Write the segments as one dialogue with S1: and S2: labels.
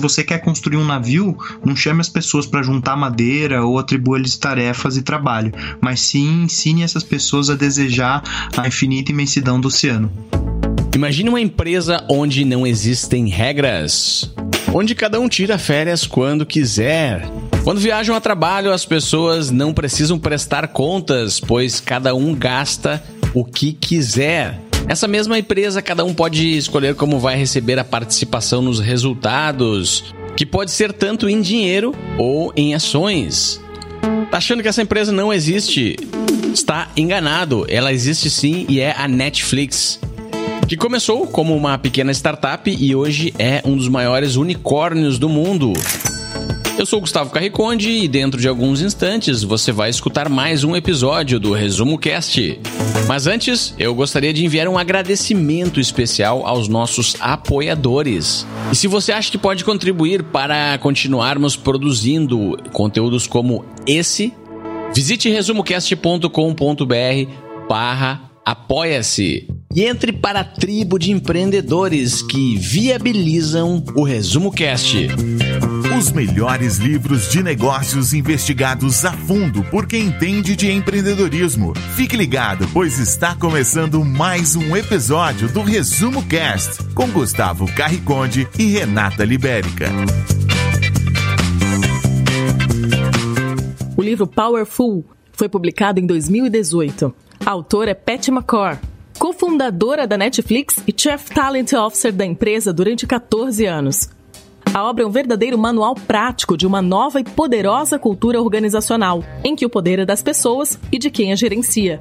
S1: se você quer construir um navio, não chame as pessoas para juntar madeira ou atribua-lhes tarefas e trabalho, mas sim ensine essas pessoas a desejar a infinita imensidão do oceano.
S2: Imagine uma empresa onde não existem regras, onde cada um tira férias quando quiser. Quando viajam a trabalho, as pessoas não precisam prestar contas, pois cada um gasta o que quiser. Essa mesma empresa, cada um pode escolher como vai receber a participação nos resultados, que pode ser tanto em dinheiro ou em ações. Tá achando que essa empresa não existe? Está enganado. Ela existe sim e é a Netflix que começou como uma pequena startup e hoje é um dos maiores unicórnios do mundo. Eu sou Gustavo Carriconde e dentro de alguns instantes você vai escutar mais um episódio do Resumo Cast. Mas antes, eu gostaria de enviar um agradecimento especial aos nossos apoiadores. E se você acha que pode contribuir para continuarmos produzindo conteúdos como esse, visite resumocast.com.br barra apoia-se e entre para a tribo de empreendedores que viabilizam o Resumo Cast.
S3: Os melhores livros de negócios investigados a fundo por quem entende de empreendedorismo. Fique ligado, pois está começando mais um episódio do Resumo Cast com Gustavo Carriconde e Renata Libérica.
S4: O livro Powerful foi publicado em 2018. A autora é Pat McCord cofundadora da Netflix e Chief Talent Officer da empresa durante 14 anos. A obra é um verdadeiro manual prático de uma nova e poderosa cultura organizacional, em que o poder é das pessoas e de quem a gerencia.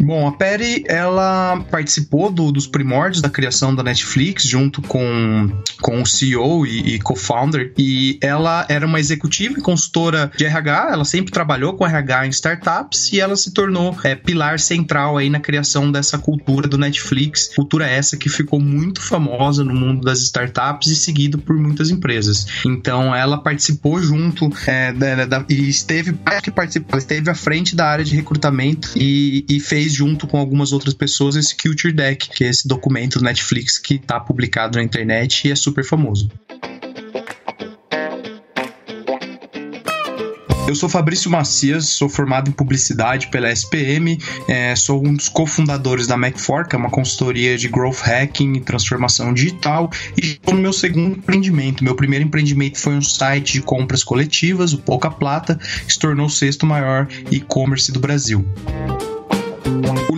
S1: Bom, a Perry, ela participou do, dos primórdios da criação da Netflix, junto com, com o CEO e, e co-founder, e ela era uma executiva e consultora de RH, ela sempre trabalhou com RH em startups, e ela se tornou é, pilar central aí na criação dessa cultura do Netflix, cultura essa que ficou muito famosa no mundo das startups e seguido por muitas empresas. Então, ela participou junto é, da, da, e esteve, que participou, esteve à frente da área de recrutamento e, e fez fez junto com algumas outras pessoas esse Culture Deck, que é esse documento do Netflix que está publicado na internet e é super famoso. Eu sou Fabrício Macias, sou formado em publicidade pela SPM, é, sou um dos cofundadores da Mac4, que é uma consultoria de growth hacking e transformação digital, e estou no meu segundo empreendimento. Meu primeiro empreendimento foi um site de compras coletivas, o Pouca Plata, que se tornou o sexto maior e-commerce do Brasil.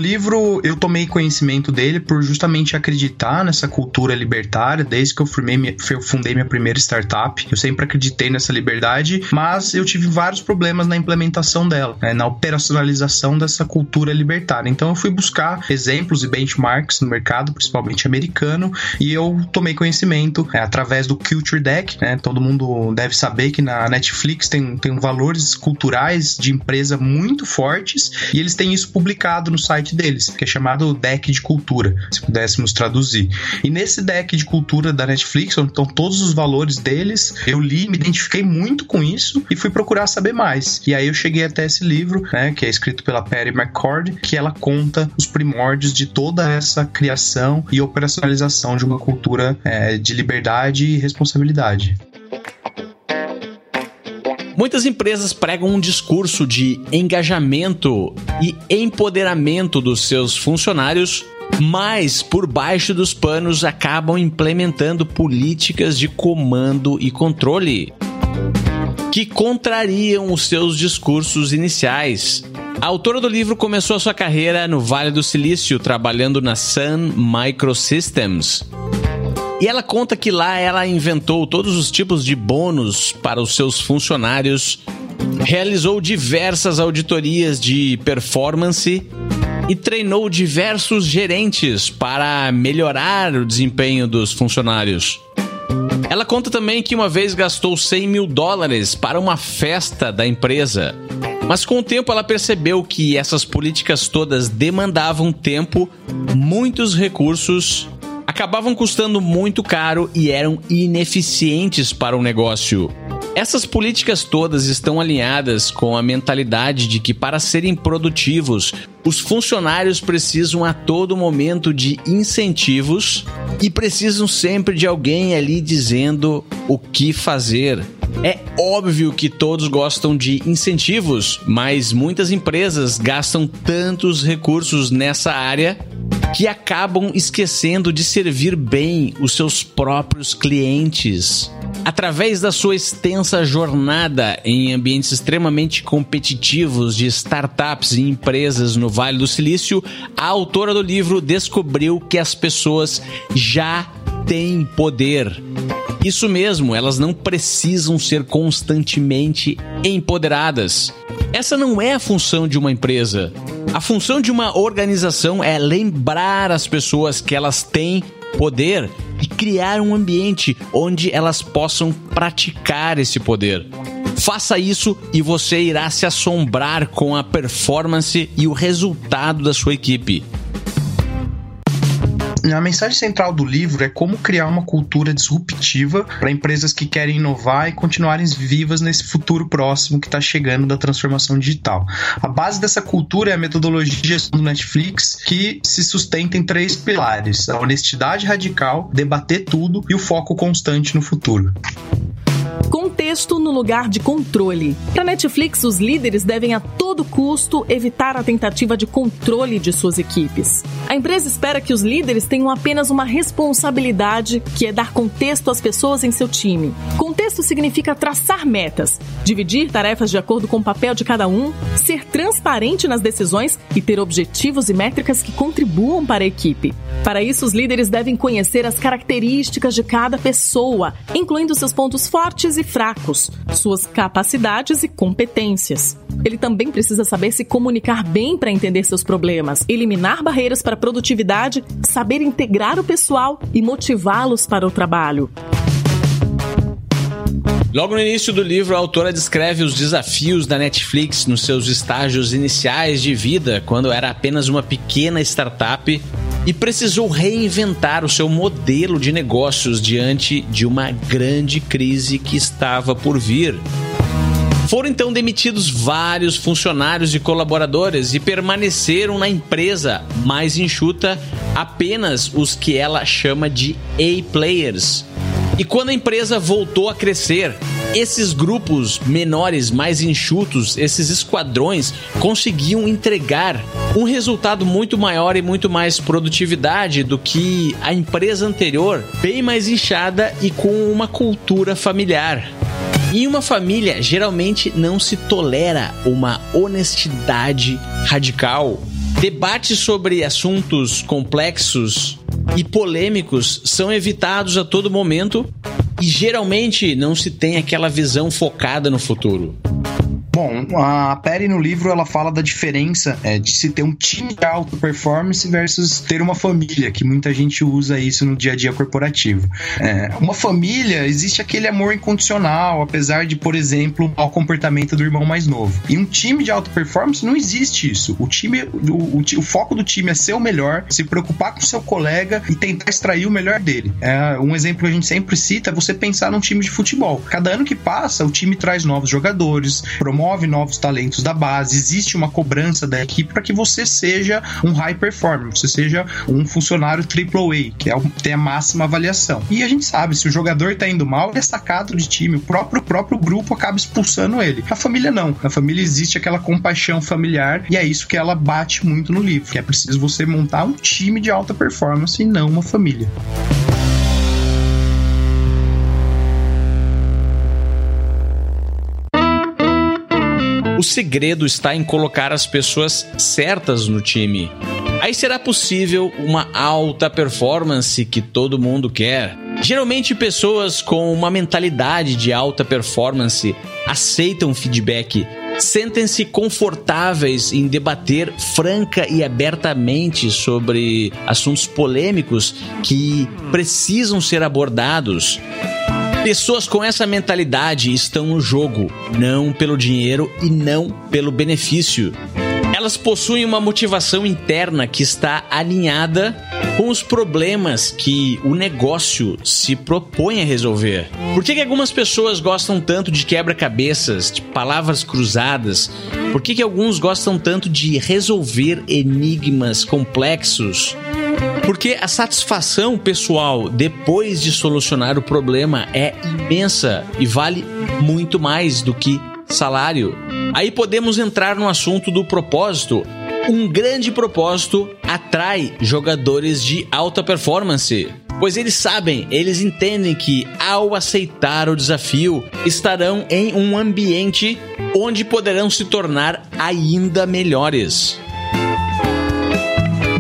S1: Livro, eu tomei conhecimento dele por justamente acreditar nessa cultura libertária, desde que eu, formei, eu fundei minha primeira startup. Eu sempre acreditei nessa liberdade, mas eu tive vários problemas na implementação dela, né, na operacionalização dessa cultura libertária. Então eu fui buscar exemplos e benchmarks no mercado, principalmente americano, e eu tomei conhecimento é, através do Culture Deck. Né, todo mundo deve saber que na Netflix tem, tem valores culturais de empresa muito fortes e eles têm isso publicado no site deles, que é chamado Deck de Cultura, se pudéssemos traduzir. E nesse deck de cultura da Netflix, onde estão todos os valores deles, eu li, me identifiquei muito com isso e fui procurar saber mais. E aí eu cheguei até esse livro, né, que é escrito pela Perry McCord, que ela conta os primórdios de toda essa criação e operacionalização de uma cultura é, de liberdade e responsabilidade.
S2: Muitas empresas pregam um discurso de engajamento e empoderamento dos seus funcionários, mas por baixo dos panos acabam implementando políticas de comando e controle que contrariam os seus discursos iniciais. A autora do livro começou a sua carreira no Vale do Silício, trabalhando na Sun Microsystems, e ela conta que lá ela inventou todos os tipos de bônus para os seus funcionários, realizou diversas auditorias de performance e treinou diversos gerentes para melhorar o desempenho dos funcionários. Ela conta também que uma vez gastou 100 mil dólares para uma festa da empresa. Mas com o tempo ela percebeu que essas políticas todas demandavam tempo, muitos recursos acabavam custando muito caro e eram ineficientes para o negócio. Essas políticas todas estão alinhadas com a mentalidade de que, para serem produtivos, os funcionários precisam a todo momento de incentivos e precisam sempre de alguém ali dizendo o que fazer. É óbvio que todos gostam de incentivos, mas muitas empresas gastam tantos recursos nessa área que acabam esquecendo de servir bem os seus próprios clientes. Através da sua extensa jornada em ambientes extremamente competitivos de startups e empresas no Vale do Silício, a autora do livro descobriu que as pessoas já têm poder. Isso mesmo, elas não precisam ser constantemente empoderadas. Essa não é a função de uma empresa. A função de uma organização é lembrar as pessoas que elas têm poder e criar um ambiente onde elas possam praticar esse poder. Faça isso e você irá se assombrar com a performance e o resultado da sua equipe.
S1: A mensagem central do livro é como criar uma cultura disruptiva para empresas que querem inovar e continuarem vivas nesse futuro próximo que está chegando da transformação digital. A base dessa cultura é a metodologia do Netflix, que se sustenta em três pilares: a honestidade radical, debater tudo e o foco constante no futuro.
S4: Contexto no lugar de controle. Para Netflix, os líderes devem a todo custo evitar a tentativa de controle de suas equipes. A empresa espera que os líderes tenham apenas uma responsabilidade, que é dar contexto às pessoas em seu time. Contexto significa traçar metas, dividir tarefas de acordo com o papel de cada um, ser transparente nas decisões e ter objetivos e métricas que contribuam para a equipe. Para isso, os líderes devem conhecer as características de cada pessoa, incluindo seus pontos fortes e fracos, suas capacidades e competências. Ele também precisa saber se comunicar bem para entender seus problemas, eliminar barreiras para a produtividade, saber integrar o pessoal e motivá-los para o trabalho.
S2: Logo no início do livro, a autora descreve os desafios da Netflix nos seus estágios iniciais de vida, quando era apenas uma pequena startup e precisou reinventar o seu modelo de negócios diante de uma grande crise que estava por vir. Foram então demitidos vários funcionários e colaboradores e permaneceram na empresa mais enxuta apenas os que ela chama de A-players e quando a empresa voltou a crescer, esses grupos menores, mais enxutos, esses esquadrões, conseguiam entregar um resultado muito maior e muito mais produtividade do que a empresa anterior, bem mais inchada e com uma cultura familiar. Em uma família, geralmente não se tolera uma honestidade radical. Debates sobre assuntos complexos e polêmicos são evitados a todo momento e geralmente não se tem aquela visão focada no futuro.
S1: Bom, a Perry no livro ela fala da diferença é, de se ter um time de alta performance versus ter uma família, que muita gente usa isso no dia a dia corporativo. É, uma família, existe aquele amor incondicional, apesar de, por exemplo, o mau comportamento do irmão mais novo. E um time de alta performance não existe isso. O time, o, o, o foco do time é ser o melhor, se preocupar com seu colega e tentar extrair o melhor dele. É, um exemplo que a gente sempre cita é você pensar num time de futebol. Cada ano que passa, o time traz novos jogadores, promove promove novos talentos da base, existe uma cobrança da equipe para que você seja um high performer, você seja um funcionário AAA, que é o, tem a máxima avaliação. E a gente sabe, se o jogador está indo mal, ele é sacado de time, o próprio, próprio grupo acaba expulsando ele. A família não. Na família existe aquela compaixão familiar e é isso que ela bate muito no livro, que é preciso você montar um time de alta performance e não uma família.
S2: O segredo está em colocar as pessoas certas no time. Aí será possível uma alta performance que todo mundo quer. Geralmente, pessoas com uma mentalidade de alta performance aceitam feedback, sentem-se confortáveis em debater franca e abertamente sobre assuntos polêmicos que precisam ser abordados. Pessoas com essa mentalidade estão no jogo, não pelo dinheiro e não pelo benefício. Elas possuem uma motivação interna que está alinhada com os problemas que o negócio se propõe a resolver. Por que, que algumas pessoas gostam tanto de quebra-cabeças, de palavras cruzadas? Por que, que alguns gostam tanto de resolver enigmas complexos? Porque a satisfação pessoal depois de solucionar o problema é imensa e vale muito mais do que salário. Aí podemos entrar no assunto do propósito. Um grande propósito atrai jogadores de alta performance, pois eles sabem, eles entendem que ao aceitar o desafio, estarão em um ambiente onde poderão se tornar ainda melhores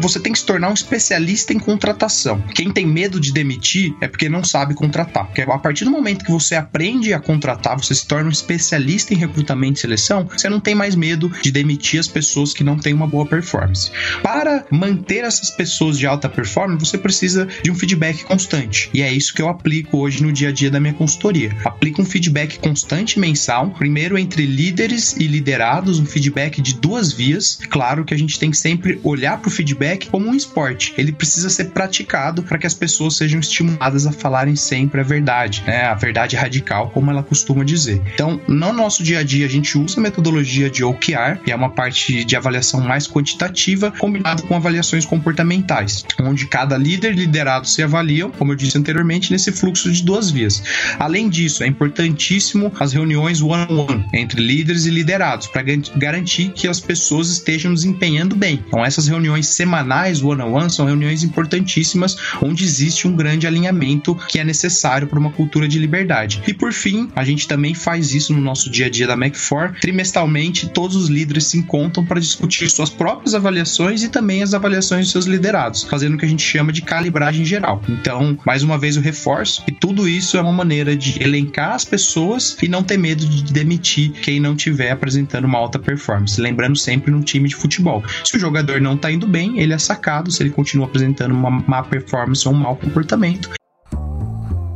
S1: você tem que se tornar um especialista em contratação. Quem tem medo de demitir é porque não sabe contratar. Porque a partir do momento que você aprende a contratar, você se torna um especialista em recrutamento e seleção, você não tem mais medo de demitir as pessoas que não têm uma boa performance. Para manter essas pessoas de alta performance, você precisa de um feedback constante. E é isso que eu aplico hoje no dia a dia da minha consultoria. Aplico um feedback constante mensal, primeiro entre líderes e liderados, um feedback de duas vias. Claro que a gente tem que sempre olhar para o feedback como um esporte. Ele precisa ser praticado para que as pessoas sejam estimuladas a falarem sempre a verdade, né? A verdade radical, como ela costuma dizer. Então, no nosso dia a dia, a gente usa a metodologia de OKR, que é uma parte de avaliação mais quantitativa, combinado com avaliações comportamentais, onde cada líder e liderado se avaliam, como eu disse anteriormente, nesse fluxo de duas vias. Além disso, é importantíssimo as reuniões one-on-one -on -one entre líderes e liderados, para garantir que as pessoas estejam desempenhando bem. Então, essas reuniões semanais semanais one-on-one são reuniões importantíssimas onde existe um grande alinhamento que é necessário para uma cultura de liberdade. E por fim, a gente também faz isso no nosso dia a dia da Mac4. Trimestralmente, todos os líderes se encontram para discutir suas próprias avaliações e também as avaliações dos seus liderados, fazendo o que a gente chama de calibragem geral. Então, mais uma vez eu reforço que tudo isso é uma maneira de elencar as pessoas e não ter medo de demitir quem não estiver apresentando uma alta performance. Lembrando sempre no time de futebol. Se o jogador não está indo bem, ele é sacado se ele continua apresentando uma má performance ou um mau comportamento.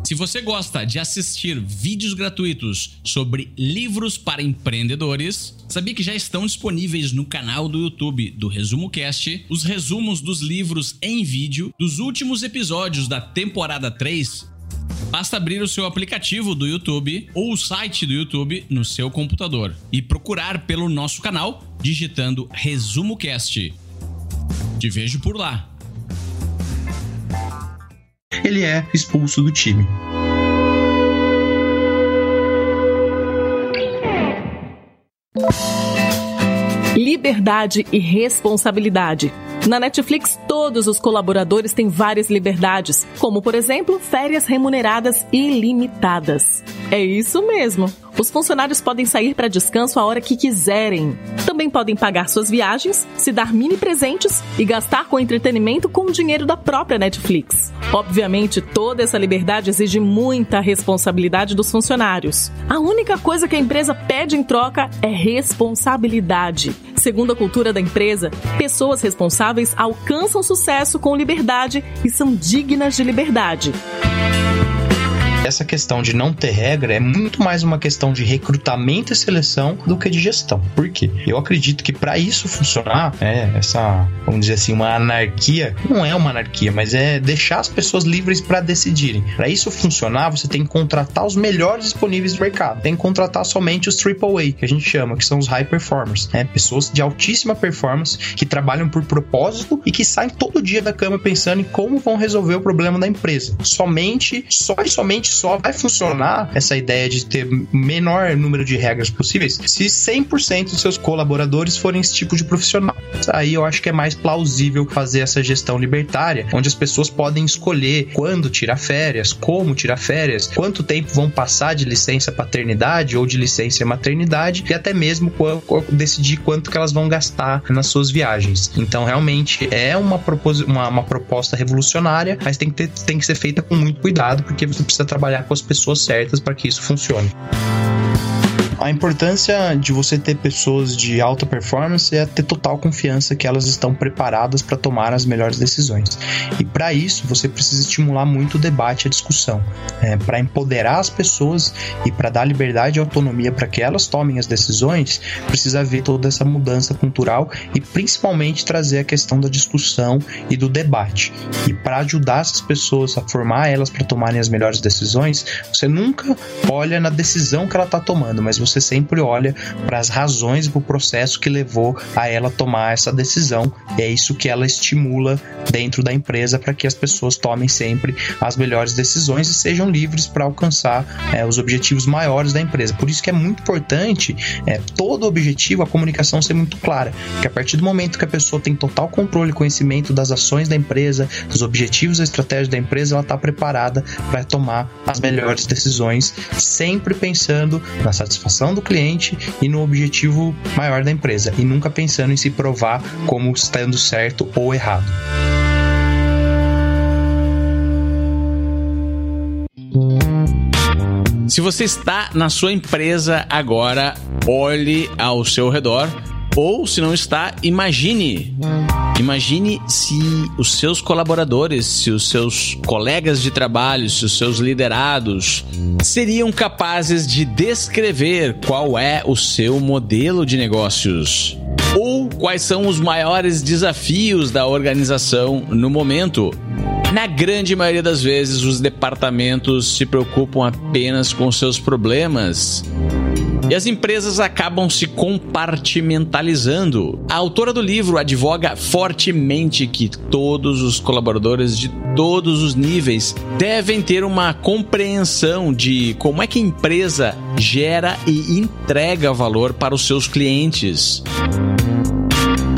S2: Se você gosta de assistir vídeos gratuitos sobre livros para empreendedores, sabia que já estão disponíveis no canal do YouTube do Resumo Cast os resumos dos livros em vídeo dos últimos episódios da temporada 3 Basta abrir o seu aplicativo do YouTube ou o site do YouTube no seu computador e procurar pelo nosso canal digitando Resumo Cast. Te vejo por lá.
S1: Ele é expulso do time.
S4: Liberdade e responsabilidade. Na Netflix, todos os colaboradores têm várias liberdades, como, por exemplo, férias remuneradas ilimitadas. É isso mesmo. Os funcionários podem sair para descanso a hora que quiserem. Também podem pagar suas viagens, se dar mini presentes e gastar com entretenimento com o dinheiro da própria Netflix. Obviamente, toda essa liberdade exige muita responsabilidade dos funcionários. A única coisa que a empresa pede em troca é responsabilidade. Segundo a cultura da empresa, pessoas responsáveis alcançam sucesso com liberdade e são dignas de liberdade
S1: essa questão de não ter regra é muito mais uma questão de recrutamento e seleção do que de gestão. Por quê? Eu acredito que para isso funcionar, é, essa, vamos dizer assim, uma anarquia, não é uma anarquia, mas é deixar as pessoas livres para decidirem. Para isso funcionar, você tem que contratar os melhores disponíveis do mercado. Tem que contratar somente os AAA, que a gente chama, que são os high performers, né? Pessoas de altíssima performance que trabalham por propósito e que saem todo dia da cama pensando em como vão resolver o problema da empresa. Somente, só e somente só vai funcionar essa ideia de ter menor número de regras possíveis se 100% dos seus colaboradores forem esse tipo de profissional. Aí eu acho que é mais plausível fazer essa gestão libertária, onde as pessoas podem escolher quando tirar férias, como tirar férias, quanto tempo vão passar de licença paternidade ou de licença maternidade e até mesmo decidir quanto que elas vão gastar nas suas viagens. Então, realmente é uma, uma, uma proposta revolucionária, mas tem que, ter, tem que ser feita com muito cuidado, porque você precisa trabalhar trabalhar com as pessoas certas para que isso funcione. A importância de você ter pessoas de alta performance é ter total confiança que elas estão preparadas para tomar as melhores decisões. E para isso, você precisa estimular muito o debate e a discussão, é, para empoderar as pessoas e para dar liberdade e autonomia para que elas tomem as decisões, precisa haver toda essa mudança cultural e principalmente trazer a questão da discussão e do debate. E para ajudar essas pessoas a formar elas para tomarem as melhores decisões, você nunca olha na decisão que ela está tomando, mas você sempre olha para as razões e para o processo que levou a ela tomar essa decisão. E é isso que ela estimula dentro da empresa para que as pessoas tomem sempre as melhores decisões e sejam livres para alcançar é, os objetivos maiores da empresa. Por isso que é muito importante é, todo objetivo, a comunicação ser muito clara, que a partir do momento que a pessoa tem total controle e conhecimento das ações da empresa, dos objetivos e estratégias da empresa, ela está preparada para tomar as melhores decisões, sempre pensando na satisfação do cliente e no objetivo maior da empresa, e nunca pensando em se provar como estando certo ou errado.
S2: Se você está na sua empresa agora, olhe ao seu redor. Ou, se não está, imagine. Imagine se os seus colaboradores, se os seus colegas de trabalho, se os seus liderados seriam capazes de descrever qual é o seu modelo de negócios. Ou quais são os maiores desafios da organização no momento. Na grande maioria das vezes, os departamentos se preocupam apenas com seus problemas. E as empresas acabam se compartimentalizando. A autora do livro advoga fortemente que todos os colaboradores de todos os níveis devem ter uma compreensão de como é que a empresa gera e entrega valor para os seus clientes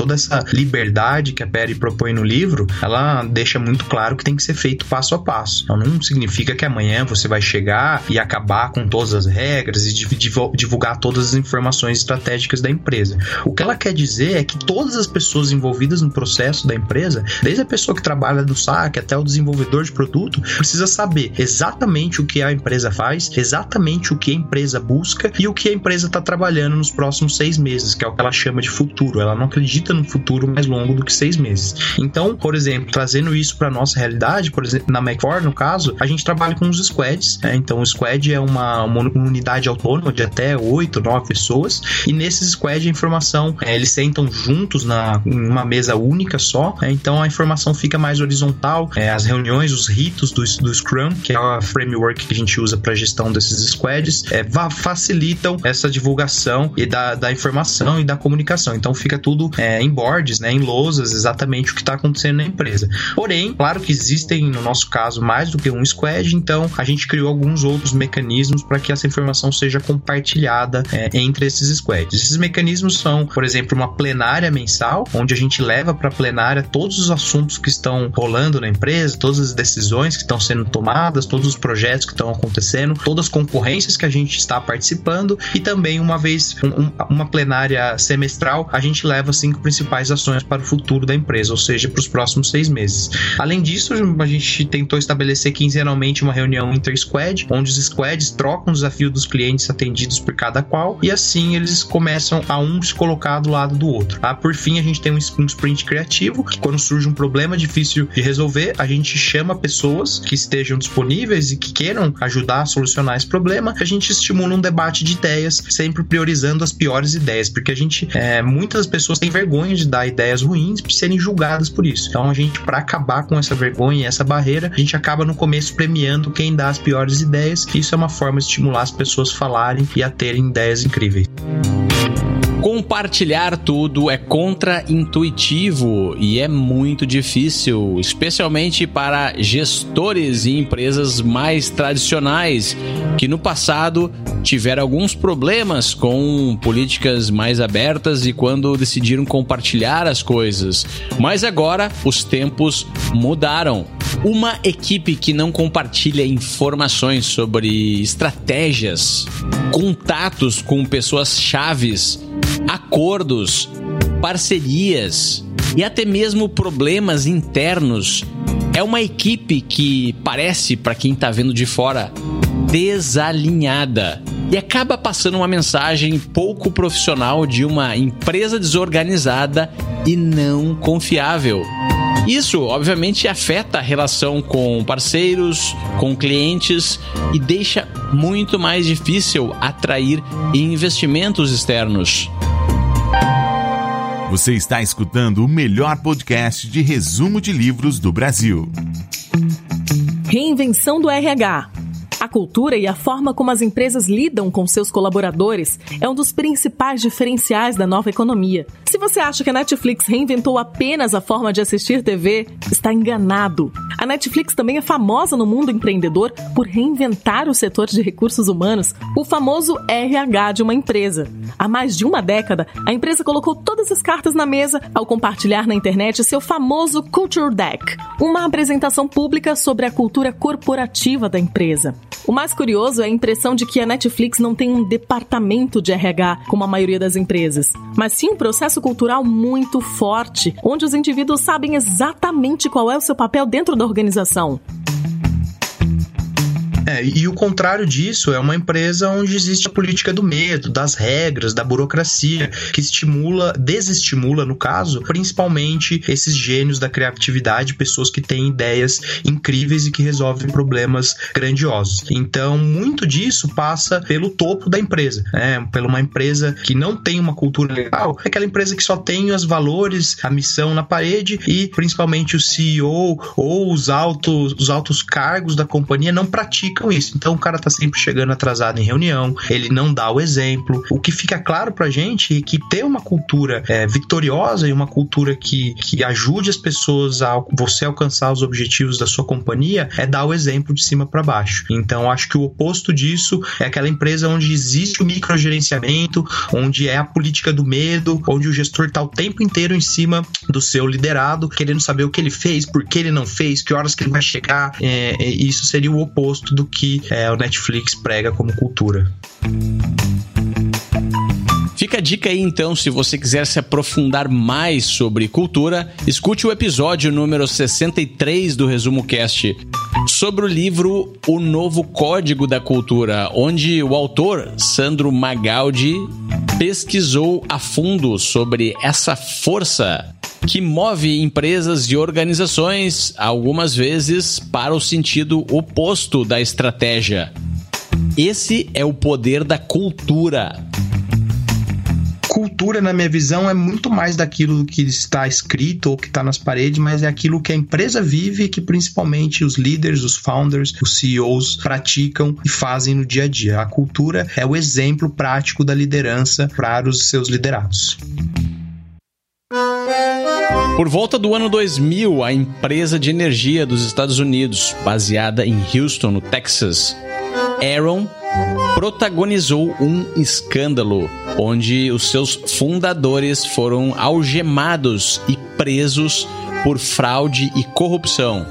S1: toda essa liberdade que a Perry propõe no livro, ela deixa muito claro que tem que ser feito passo a passo. Então não significa que amanhã você vai chegar e acabar com todas as regras e divulgar todas as informações estratégicas da empresa. O que ela quer dizer é que todas as pessoas envolvidas no processo da empresa, desde a pessoa que trabalha no saque até o desenvolvedor de produto, precisa saber exatamente o que a empresa faz, exatamente o que a empresa busca e o que a empresa está trabalhando nos próximos seis meses, que é o que ela chama de futuro. Ela não acredita no futuro mais longo do que seis meses. Então, por exemplo, trazendo isso para nossa realidade, por exemplo, na Mac4, no caso, a gente trabalha com os squads. Né? Então, o squad é uma, uma, unidade autônoma de até oito, nove pessoas, e nesses squads a informação, é, eles sentam juntos na, em uma mesa única só, é, então a informação fica mais horizontal. É, as reuniões, os ritos do, do Scrum, que é a framework que a gente usa para gestão desses squads, é, facilitam essa divulgação e da, da informação e da comunicação. Então, fica tudo é, em boards, né, em lousas, exatamente o que está acontecendo na empresa. Porém, claro que existem, no nosso caso, mais do que um squad, então a gente criou alguns outros mecanismos para que essa informação seja compartilhada é, entre esses squads. Esses mecanismos são, por exemplo, uma plenária mensal, onde a gente leva para a plenária todos os assuntos que estão rolando na empresa, todas as decisões que estão sendo tomadas, todos os projetos que estão acontecendo, todas as concorrências que a gente está participando e também uma vez um, uma plenária semestral, a gente leva cinco principais ações para o futuro da empresa, ou seja, para os próximos seis meses. Além disso, a gente tentou estabelecer quinzenalmente uma reunião inter-squad, onde os squads trocam o desafio dos clientes atendidos por cada qual, e assim eles começam a um se colocar do lado do outro. Ah, por fim, a gente tem um sprint criativo, que quando surge um problema difícil de resolver, a gente chama pessoas que estejam disponíveis e que queiram ajudar a solucionar esse problema, a gente estimula um debate de ideias, sempre priorizando as piores ideias, porque a gente, é, muitas pessoas têm vergonha vergonha de dar ideias ruins por serem julgadas por isso. Então a gente, para acabar com essa vergonha e essa barreira, a gente acaba no começo premiando quem dá as piores ideias. Isso é uma forma de estimular as pessoas a falarem e a terem ideias incríveis.
S2: Compartilhar tudo é contra-intuitivo e é muito difícil, especialmente para gestores e empresas mais tradicionais que no passado tiveram alguns problemas com políticas mais abertas e quando decidiram compartilhar as coisas. Mas agora os tempos mudaram. Uma equipe que não compartilha informações sobre estratégias, contatos com pessoas chaves acordos, parcerias e até mesmo problemas internos. É uma equipe que parece, para quem está vendo de fora, desalinhada. e acaba passando uma mensagem pouco profissional de uma empresa desorganizada e não confiável. Isso, obviamente, afeta a relação com parceiros, com clientes e deixa muito mais difícil atrair investimentos externos.
S3: Você está escutando o melhor podcast de resumo de livros do Brasil.
S4: Reinvenção do RH a cultura e a forma como as empresas lidam com seus colaboradores é um dos principais diferenciais da nova economia. Se você acha que a Netflix reinventou apenas a forma de assistir TV, está enganado. A Netflix também é famosa no mundo empreendedor por reinventar o setor de recursos humanos, o famoso RH de uma empresa. Há mais de uma década, a empresa colocou todas as cartas na mesa ao compartilhar na internet seu famoso Culture Deck, uma apresentação pública sobre a cultura corporativa da empresa. O mais curioso é a impressão de que a Netflix não tem um departamento de RH como a maioria das empresas, mas sim um processo cultural muito forte, onde os indivíduos sabem exatamente qual é o seu papel dentro da organização.
S1: É, e o contrário disso é uma empresa onde existe a política do medo, das regras, da burocracia, que estimula, desestimula, no caso, principalmente esses gênios da criatividade, pessoas que têm ideias incríveis e que resolvem problemas grandiosos. Então, muito disso passa pelo topo da empresa, né? Pela uma empresa que não tem uma cultura legal, é aquela empresa que só tem os valores, a missão na parede e principalmente o CEO ou os altos, os altos cargos da companhia não praticam criticam isso. Então o cara tá sempre chegando atrasado em reunião, ele não dá o exemplo. O que fica claro pra gente é que ter uma cultura é, vitoriosa e uma cultura que, que ajude as pessoas a você alcançar os objetivos da sua companhia é dar o exemplo de cima para baixo. Então acho que o oposto disso é aquela empresa onde existe o microgerenciamento, onde é a política do medo, onde o gestor tá o tempo inteiro em cima do seu liderado, querendo saber o que ele fez, por que ele não fez, que horas que ele vai chegar. É, é isso seria o oposto do que é, o Netflix prega como cultura.
S2: Fica a dica aí então, se você quiser se aprofundar mais sobre cultura, escute o episódio número 63 do Resumo Cast sobre o livro O Novo Código da Cultura, onde o autor Sandro Magaldi pesquisou a fundo sobre essa força que move empresas e organizações, algumas vezes para o sentido oposto da estratégia. Esse é o poder da cultura
S1: cultura, na minha visão, é muito mais daquilo que está escrito ou que está nas paredes, mas é aquilo que a empresa vive e que principalmente os líderes, os founders, os CEOs praticam e fazem no dia a dia. A cultura é o exemplo prático da liderança para os seus liderados.
S2: Por volta do ano 2000, a empresa de energia dos Estados Unidos, baseada em Houston, no Texas, Aaron protagonizou um escândalo onde os seus fundadores foram algemados e presos por fraude e corrupção.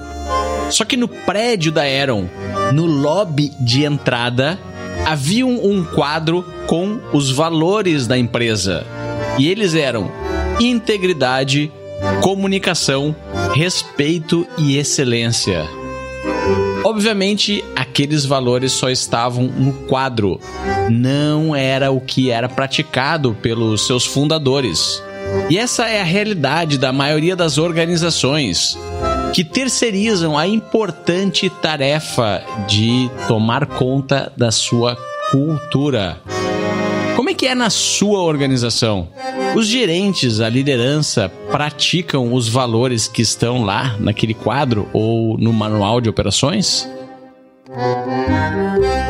S2: Só que no prédio da Aaron, no lobby de entrada, havia um quadro com os valores da empresa. E eles eram integridade, comunicação, respeito e excelência. Obviamente, aqueles valores só estavam no quadro, não era o que era praticado pelos seus fundadores. E essa é a realidade da maioria das organizações que terceirizam a importante tarefa de tomar conta da sua cultura. Como é que é na sua organização? Os gerentes, a liderança, praticam os valores que estão lá naquele quadro ou no manual de operações?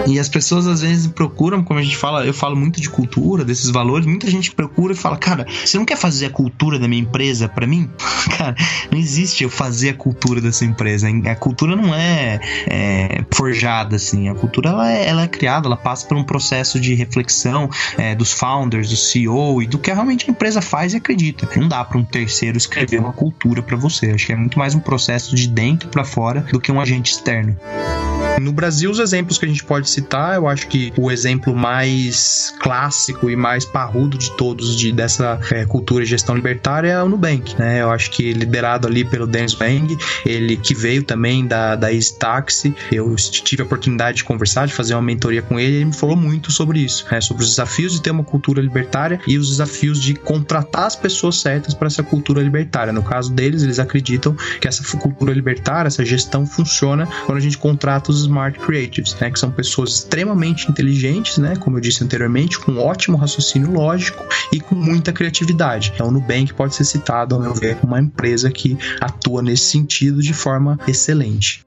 S1: E as pessoas às vezes procuram, como a gente fala, eu falo muito de cultura, desses valores, muita gente procura e fala, cara, você não quer fazer a cultura da minha empresa para mim? cara, não existe eu fazer a cultura dessa empresa. A cultura não é, é forjada assim, a cultura ela é, ela é, criada, ela passa por um processo de reflexão é, dos founders, do CEO e do que realmente a empresa faz e acredita. Não dá para um terceiro escrever uma cultura para você. Acho que é muito mais um processo de dentro para fora do que um agente externo. No Brasil, os exemplos que a gente pode citar, eu acho que o exemplo mais clássico e mais parrudo de todos de, dessa é, cultura de gestão libertária é o Nubank, né? Eu acho que liderado ali pelo Dennis Wang, ele que veio também da, da Easy Taxi, eu tive a oportunidade de conversar, de fazer uma mentoria com ele, ele me falou muito sobre isso, né? Sobre os desafios de ter uma cultura libertária e os desafios de contratar as pessoas certas para essa cultura libertária. No caso deles, eles acreditam que essa cultura libertária, essa gestão funciona quando a gente contrata os smart creatives, né? Que são pessoas extremamente inteligentes, né? Como eu disse anteriormente, com ótimo raciocínio lógico e com muita criatividade. Então, o Nubank pode ser citado, ao meu ver, como uma empresa que atua nesse sentido de forma excelente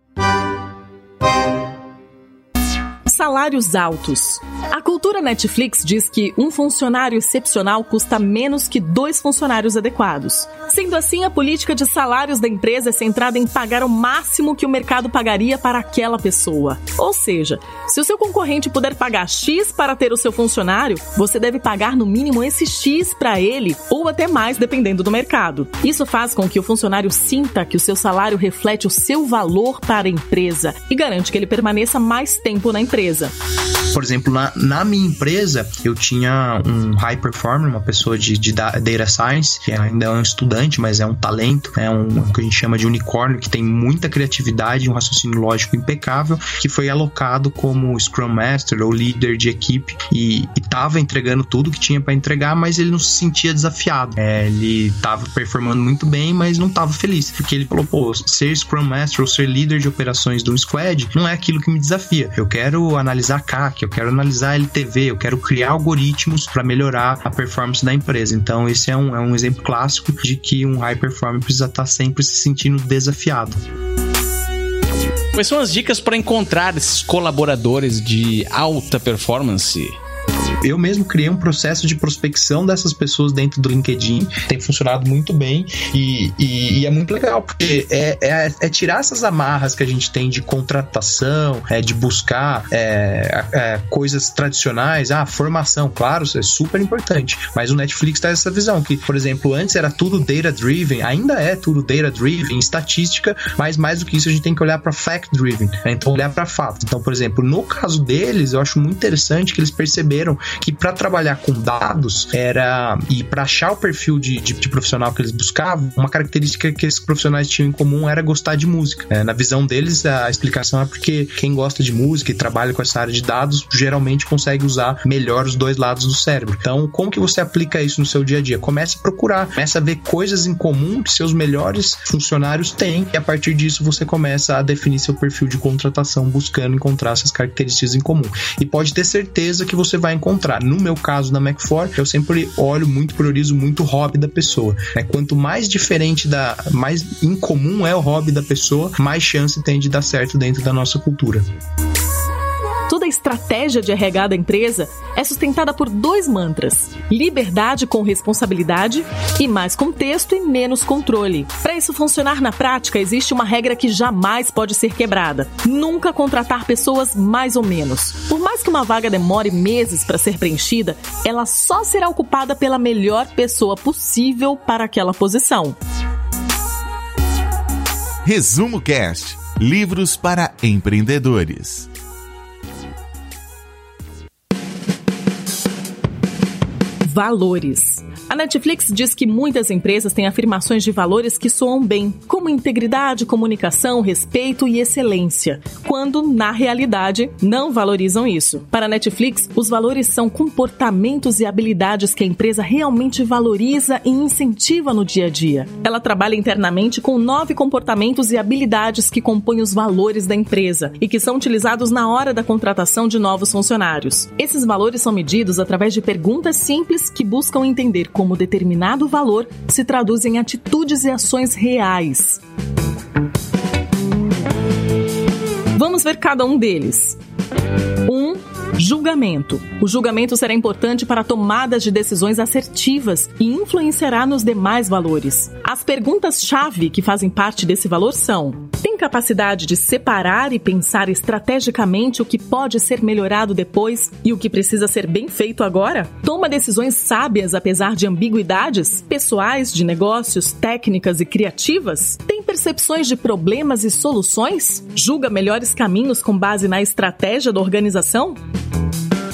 S4: salários altos. A cultura Netflix diz que um funcionário excepcional custa menos que dois funcionários adequados. Sendo assim, a política de salários da empresa é centrada em pagar o máximo que o mercado pagaria para aquela pessoa. Ou seja, se o seu concorrente puder pagar X para ter o seu funcionário, você deve pagar no mínimo esse X para ele, ou até mais, dependendo do mercado. Isso faz com que o funcionário sinta que o seu salário reflete o seu valor para a empresa e garante que ele permaneça mais tempo na empresa empresa.
S1: Por exemplo, na, na minha empresa, eu tinha um high performer, uma pessoa de, de data science, que ainda é um estudante, mas é um talento, é um, que a gente chama de unicórnio, que tem muita criatividade, um raciocínio lógico impecável, que foi alocado como Scrum Master ou líder de equipe e estava entregando tudo que tinha para entregar, mas ele não se sentia desafiado. É, ele estava performando muito bem, mas não estava feliz, porque ele falou: pô, ser Scrum Master ou ser líder de operações de um squad não é aquilo que me desafia. Eu quero analisar CAC, eu quero analisar LTV, eu quero criar algoritmos para melhorar a performance da empresa. Então, esse é um, é um exemplo clássico de que um high performer precisa estar tá sempre se sentindo desafiado.
S2: Quais são as dicas para encontrar esses colaboradores de alta performance?
S1: Eu mesmo criei um processo de prospecção dessas pessoas dentro do LinkedIn, tem funcionado muito bem e, e, e é muito legal, porque é, é, é, tirar essas amarras que a gente tem de contratação, é, de buscar é, é, coisas tradicionais, ah, formação, claro, isso é super importante, mas o Netflix traz essa visão que, por exemplo, antes era tudo data-driven, ainda é tudo data-driven, estatística, mas mais do que isso a gente tem que olhar para fact-driven, né? então olhar para fatos. Então, por exemplo, no caso deles, eu acho muito interessante que eles perceberam que para trabalhar com dados era e para achar o perfil de, de, de, profissional que eles buscavam, uma característica que esses profissionais tinham em comum era gostar de música. É, na visão deles, a explicação é porque quem gosta de música e trabalha com essa área de dados geralmente consegue usar melhor os dois lados do cérebro. Então, como que você aplica isso no seu dia a dia? Comece a procurar, comece a ver coisas em comum que seus melhores funcionários têm e a partir disso você começa a definir seu perfil de contratação buscando encontrar essas características em comum. E pode ter certeza que você vai encontrar encontrar. No meu caso, na Mac4, eu sempre olho muito, priorizo muito o hobby da pessoa. É, quanto mais diferente da, mais incomum é o hobby da pessoa, mais chance tem de dar certo dentro da nossa cultura.
S4: Estratégia de RH da empresa é sustentada por dois mantras: liberdade com responsabilidade e mais contexto e menos controle. Para isso funcionar na prática, existe uma regra que jamais pode ser quebrada: nunca contratar pessoas mais ou menos. Por mais que uma vaga demore meses para ser preenchida, ela só será ocupada pela melhor pessoa possível para aquela posição.
S3: Resumo Cast: Livros para empreendedores.
S4: Valores. A Netflix diz que muitas empresas têm afirmações de valores que soam bem, como integridade, comunicação, respeito e excelência, quando, na realidade, não valorizam isso. Para a Netflix, os valores são comportamentos e habilidades que a empresa realmente valoriza e incentiva no dia a dia. Ela trabalha internamente com nove comportamentos e habilidades que compõem os valores da empresa e que são utilizados na hora da contratação de novos funcionários. Esses valores são medidos através de perguntas simples que buscam entender como determinado valor se traduz em atitudes e ações reais. Vamos ver cada um deles. 1. Um, julgamento. O julgamento será importante para tomadas de decisões assertivas e influenciará nos demais valores. As perguntas-chave que fazem parte desse valor são: Tem capacidade de separar e pensar estrategicamente o que pode ser melhorado depois e o que precisa ser bem feito agora? Toma decisões sábias apesar de ambiguidades pessoais, de negócios, técnicas e criativas? Tem percepções de problemas e soluções? Julga melhores caminhos com base na estratégia da organização?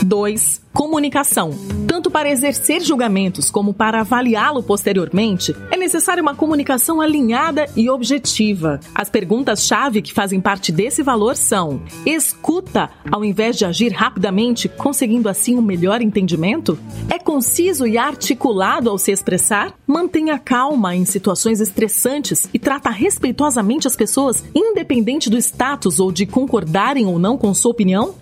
S4: 2. Comunicação. Tanto para exercer julgamentos como para avaliá-lo posteriormente, é necessária uma comunicação alinhada e objetiva. As perguntas-chave que fazem parte desse valor são: escuta ao invés de agir rapidamente, conseguindo assim um melhor entendimento? É conciso e articulado ao se expressar? Mantenha calma em situações estressantes e trata respeitosamente as pessoas, independente do status ou de concordarem ou não com sua opinião?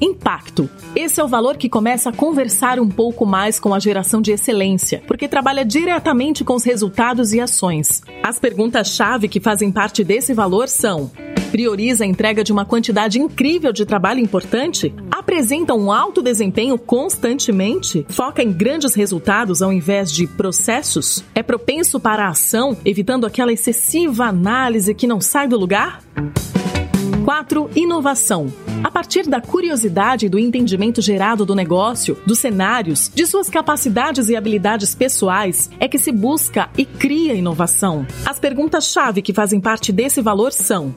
S4: Impacto. Esse é o valor que começa a conversar um pouco mais com a geração de excelência, porque trabalha diretamente com os resultados e ações. As perguntas-chave que fazem parte desse valor são: prioriza a entrega de uma quantidade incrível de trabalho importante, apresenta um alto desempenho constantemente, foca em grandes resultados ao invés de processos, é propenso para a ação, evitando aquela excessiva análise que não sai do lugar? 4. Inovação. A partir da curiosidade e do entendimento gerado do negócio, dos cenários, de suas capacidades e habilidades pessoais, é que se busca e cria inovação. As perguntas-chave que fazem parte desse valor são: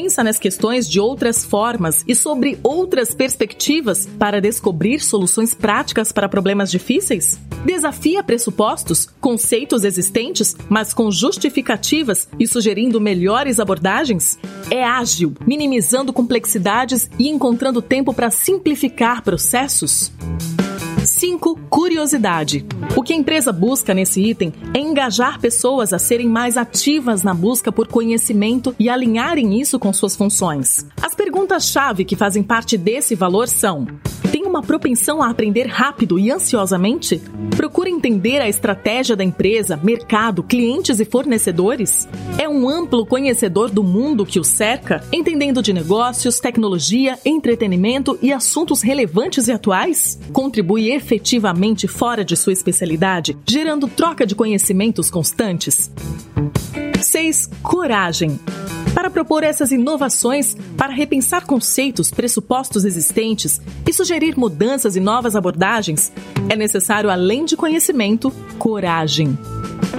S4: pensa nas questões de outras formas e sobre outras perspectivas para descobrir soluções práticas para problemas difíceis? Desafia pressupostos, conceitos existentes, mas com justificativas e sugerindo melhores abordagens? É ágil, minimizando complexidades e encontrando tempo para simplificar processos? 5. Curiosidade. O que a empresa busca nesse item é engajar pessoas a serem mais ativas na busca por conhecimento e alinharem isso com suas funções. As perguntas-chave que fazem parte desse valor são: tem uma propensão a aprender rápido e ansiosamente? Procura entender a estratégia da empresa, mercado, clientes e fornecedores? É um amplo conhecedor do mundo que o cerca, entendendo de negócios, tecnologia, entretenimento e assuntos relevantes e atuais? Contribui efetivamente fora de sua especialidade, gerando troca de conhecimentos constantes? 6. Coragem para propor essas inovações, para repensar conceitos, pressupostos existentes e sugerir mudanças e novas abordagens, é necessário, além de conhecimento, coragem.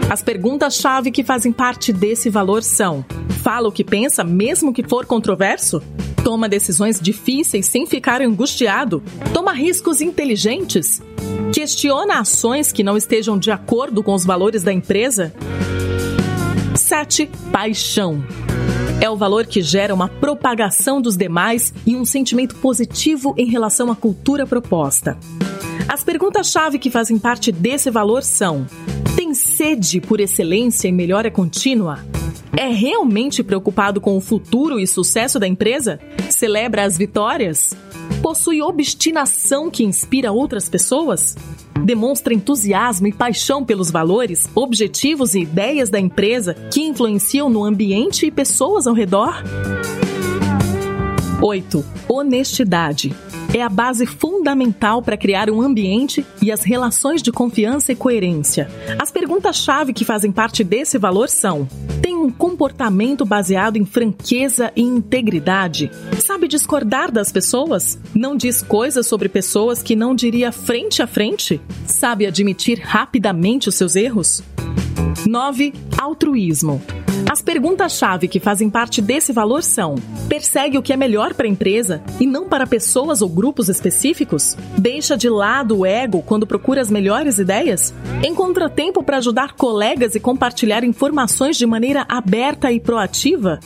S4: As perguntas-chave que fazem parte desse valor são: fala o que pensa, mesmo que for controverso? Toma decisões difíceis sem ficar angustiado? Toma riscos inteligentes? Questiona ações que não estejam de acordo com os valores da empresa? 7. Paixão é o valor que gera uma propagação dos demais e um sentimento positivo em relação à cultura proposta. As perguntas-chave que fazem parte desse valor são: tem sede por excelência e melhora contínua? É realmente preocupado com o futuro e sucesso da empresa? Celebra as vitórias? Possui obstinação que inspira outras pessoas? Demonstra entusiasmo e paixão pelos valores, objetivos e ideias da empresa que influenciam no ambiente e pessoas ao redor? 8. Honestidade. É a base fundamental para criar um ambiente e as relações de confiança e coerência. As perguntas-chave que fazem parte desse valor são: tem um comportamento baseado em franqueza e integridade? Sabe discordar das pessoas? Não diz coisas sobre pessoas que não diria frente a frente? Sabe admitir rapidamente os seus erros? 9. Altruísmo. As perguntas-chave que fazem parte desse valor são: persegue o que é melhor para a empresa e não para pessoas ou grupos específicos? Deixa de lado o ego quando procura as melhores ideias? Encontra tempo para ajudar colegas e compartilhar informações de maneira aberta e proativa?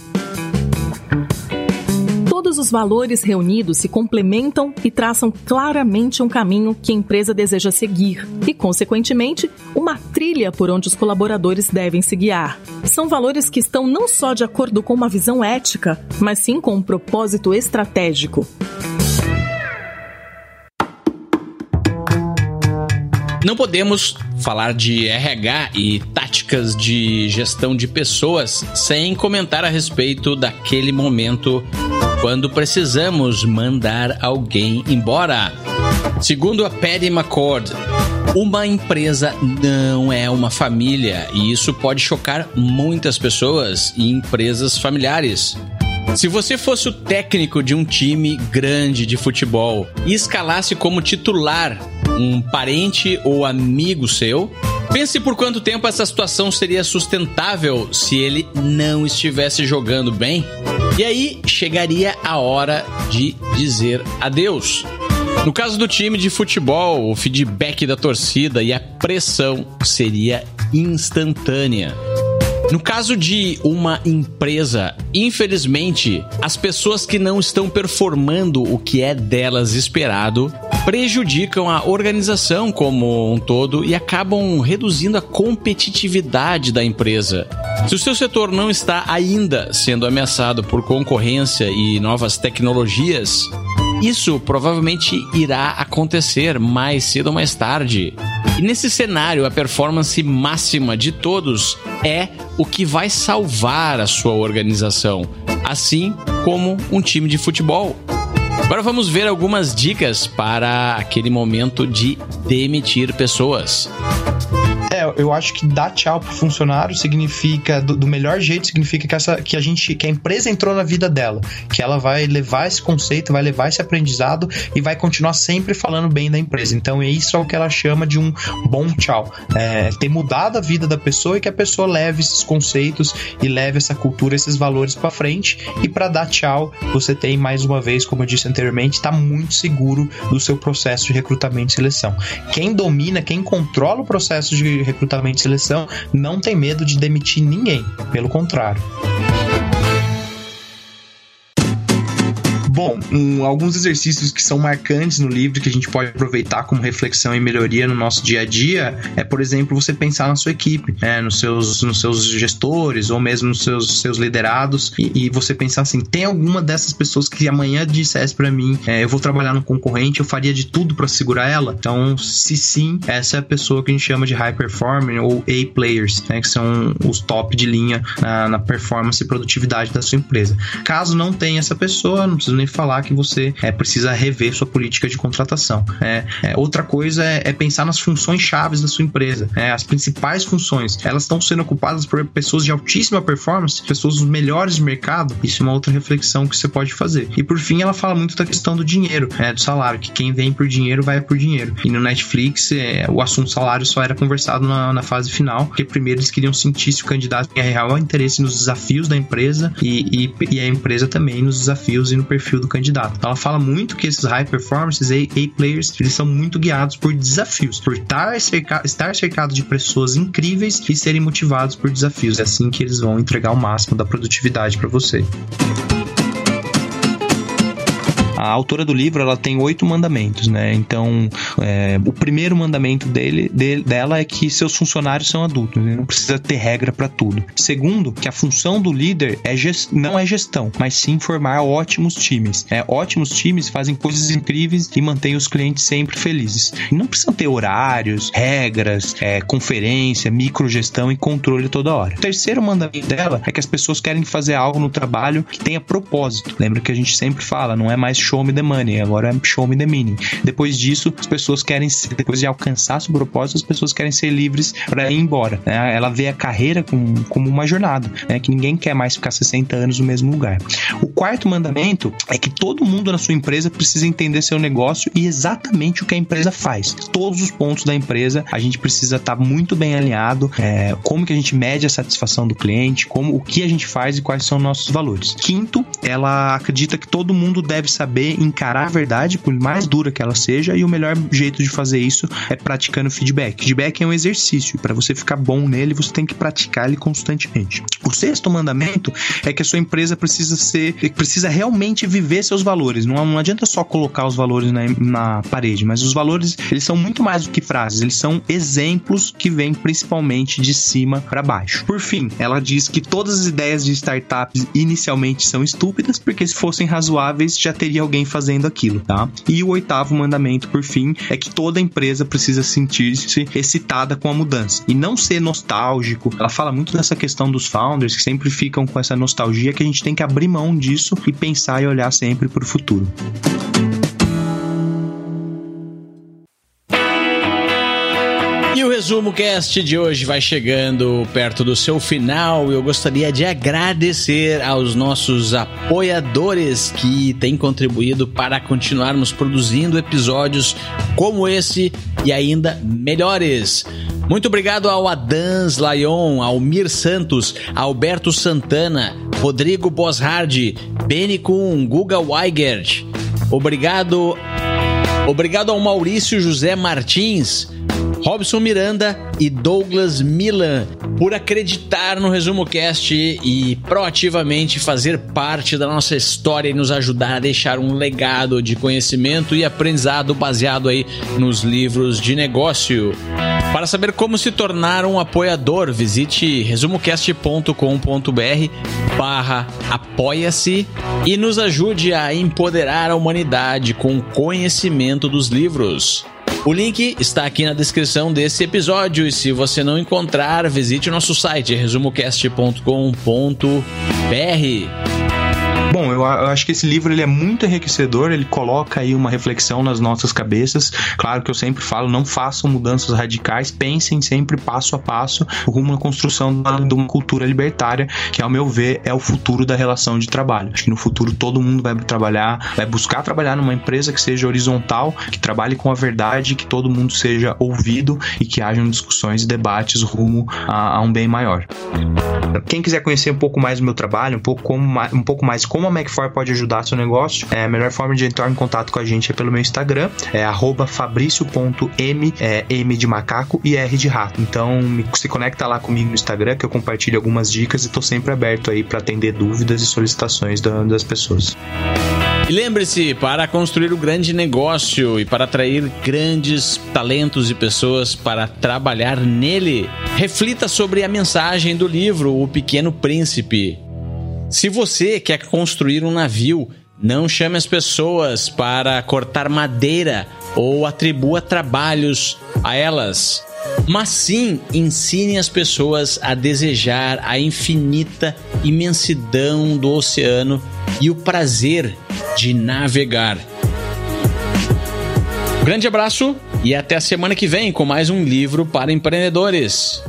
S4: Todos os valores reunidos se complementam e traçam claramente um caminho que a empresa deseja seguir e, consequentemente, uma trilha por onde os colaboradores devem se guiar. São valores que estão não só de acordo com uma visão ética, mas sim com um propósito estratégico.
S2: Não podemos falar de RH e táticas de gestão de pessoas sem comentar a respeito daquele momento quando precisamos mandar alguém embora. Segundo a Patty McCord, Uma empresa não é uma família e isso pode chocar muitas pessoas e empresas familiares. Se você fosse o técnico de um time grande de futebol e escalasse como titular um parente ou amigo seu, pense por quanto tempo essa situação seria sustentável se ele não estivesse jogando bem. E aí chegaria a hora de dizer adeus. No caso do time de futebol, o feedback da torcida e a pressão seria instantânea. No caso de uma empresa, infelizmente, as pessoas que não estão performando o que é delas esperado prejudicam a organização como um todo e acabam reduzindo a competitividade da empresa. Se o seu setor não está ainda sendo ameaçado por concorrência e novas tecnologias, isso provavelmente irá acontecer mais cedo ou mais tarde. E nesse cenário, a performance máxima de todos é o que vai salvar a sua organização, assim como um time de futebol. Agora vamos ver algumas dicas para aquele momento de demitir pessoas.
S1: Eu acho que dar tchau pro funcionário significa, do, do, melhor jeito, significa que, essa, que a gente, que a empresa entrou na vida dela, que ela vai levar esse conceito, vai levar esse aprendizado e vai continuar sempre falando bem da empresa. Então, isso é o que ela chama de um bom tchau. É, ter mudado a vida da pessoa e que a pessoa leve esses conceitos e leve essa cultura, esses valores para frente. E para dar tchau, você tem mais uma vez, como eu disse anteriormente, está muito seguro do seu processo de recrutamento e seleção. Quem domina, quem controla o processo de recrutamento e seleção não tem medo de demitir ninguém, pelo contrário. Um, alguns exercícios que são marcantes no livro que a gente pode aproveitar como reflexão e melhoria no nosso dia a dia é, por exemplo, você pensar na sua equipe, né, nos, seus, nos seus gestores ou mesmo nos seus, seus liderados e, e você pensar assim: tem alguma dessas pessoas que amanhã dissesse para mim, é, eu vou trabalhar no concorrente, eu faria de tudo para segurar ela? Então, se sim, essa é a pessoa que a gente chama de high performer ou A players, né, que são os top de linha na, na performance e produtividade da sua empresa. Caso não tenha essa pessoa, não precisa nem falar que você é, precisa rever sua política de contratação. É, é outra coisa é, é, pensar nas funções chaves da sua empresa. É, as principais funções, elas estão sendo ocupadas por pessoas de altíssima performance, pessoas dos melhores do mercado. Isso é uma outra reflexão que você pode fazer. E por fim, ela fala muito da questão do dinheiro, é, do salário, que quem vem por dinheiro vai por dinheiro. E no Netflix, o assunto salário só era conversado na, na, fase final, porque primeiro eles queriam sentir se o candidato tinha real interesse nos desafios da empresa e, e, e a empresa também nos desafios e no perfil do candidato. Ela fala muito que esses high performances A, A players, eles são muito guiados por desafios, por estar, cerca, estar cercado de pessoas incríveis e serem motivados por desafios. É assim que eles vão entregar o máximo da produtividade para você. A autora do livro ela tem oito mandamentos, né? Então, é, o primeiro mandamento dele, dele, dela é que seus funcionários são adultos, né? não precisa ter regra para tudo. Segundo, que a função do líder é gest, não é gestão, mas sim formar ótimos times. É, ótimos times fazem coisas incríveis e mantêm os clientes sempre felizes. Não precisam ter horários, regras, é, conferência, microgestão e controle toda hora. O terceiro mandamento dela é que as pessoas querem fazer algo no trabalho que tenha propósito. Lembra que a gente sempre fala, não é mais show me the money, agora é show me the meaning. Depois disso, as pessoas querem, depois de alcançar seu propósito, as pessoas querem ser livres para ir embora. Né? Ela vê a carreira como, como uma jornada, né? que ninguém quer mais ficar 60 anos no mesmo lugar. O quarto mandamento é que todo mundo na sua empresa precisa entender seu negócio e exatamente o que a empresa faz. Todos os pontos da empresa a gente precisa estar tá muito bem alinhado, é, como que a gente mede a satisfação do cliente, como o que a gente faz e quais são nossos valores. Quinto, ela acredita que todo mundo deve saber saber encarar a verdade, por mais dura que ela seja, e o melhor jeito de fazer isso é praticando feedback. Feedback é um exercício, para você ficar bom nele, você tem que praticar ele constantemente. O sexto mandamento é que a sua empresa precisa ser, precisa realmente viver seus valores. Não, não adianta só colocar os valores na, na parede, mas os valores, eles são muito mais do que frases, eles são exemplos que vêm principalmente de cima para baixo. Por fim, ela diz que todas as ideias de startups inicialmente são estúpidas, porque se fossem razoáveis já teria alguém fazendo aquilo, tá? E o oitavo mandamento, por fim, é que toda empresa precisa sentir-se excitada com a mudança e não ser nostálgico. Ela fala muito dessa questão dos founders que sempre ficam com essa nostalgia que a gente tem que abrir mão disso e pensar e olhar sempre para o futuro.
S2: Resumo Cast de hoje vai chegando perto do seu final eu gostaria de agradecer aos nossos apoiadores que têm contribuído para continuarmos produzindo episódios como esse e ainda melhores. Muito obrigado ao Adans Lyon, ao Mir Santos, Alberto Santana, Rodrigo Boshard, Benny Kuhn, Guga Weigert. Obrigado, obrigado ao Maurício José Martins, Robson Miranda e Douglas Milan por acreditar no Resumo Cast e proativamente fazer parte da nossa história e nos ajudar a deixar um legado de conhecimento e aprendizado baseado aí nos livros de negócio. Para saber como se tornar um apoiador, visite resumocast.com.br barra apoia-se e nos ajude a empoderar a humanidade com conhecimento dos livros. O link está aqui na descrição desse episódio e se você não encontrar, visite o nosso site resumocast.com.br.
S1: Eu, acho que esse livro ele é muito enriquecedor, ele coloca aí uma reflexão nas nossas cabeças. Claro que eu sempre falo, não façam mudanças radicais, pensem sempre passo a passo rumo à construção de uma cultura libertária, que ao meu ver é o futuro da relação de trabalho. Acho que no futuro todo mundo vai trabalhar, vai buscar trabalhar numa empresa que seja horizontal, que trabalhe com a verdade, que todo mundo seja ouvido e que hajam discussões e debates rumo a, a um bem maior. Quem quiser conhecer um pouco mais do meu trabalho, um pouco, como, um pouco mais como a Macfor pode ajudar seu negócio, é, a melhor forma de entrar em contato com a gente é pelo meu Instagram, é fabrício.m, é, M de macaco e R de rato. Então, se conecta lá comigo no Instagram que eu compartilho algumas dicas e estou sempre aberto aí para atender dúvidas e solicitações da, das pessoas.
S2: E lembre-se, para construir o grande negócio e para atrair grandes talentos e pessoas para trabalhar nele, reflita sobre a mensagem do livro O Pequeno Príncipe. Se você quer construir um navio, não chame as pessoas para cortar madeira ou atribua trabalhos a elas, mas sim ensine as pessoas a desejar a infinita imensidão do oceano e o prazer de navegar. Grande abraço e até a semana que vem com mais um livro para empreendedores.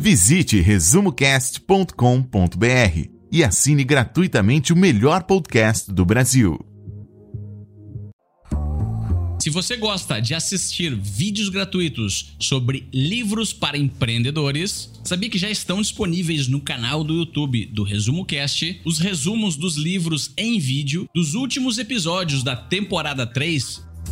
S3: Visite resumocast.com.br e assine gratuitamente o melhor podcast do Brasil.
S2: Se você gosta de assistir vídeos gratuitos sobre livros para empreendedores, sabia que já estão disponíveis no canal do YouTube do Resumo Cast os resumos dos livros em vídeo dos últimos episódios da temporada 3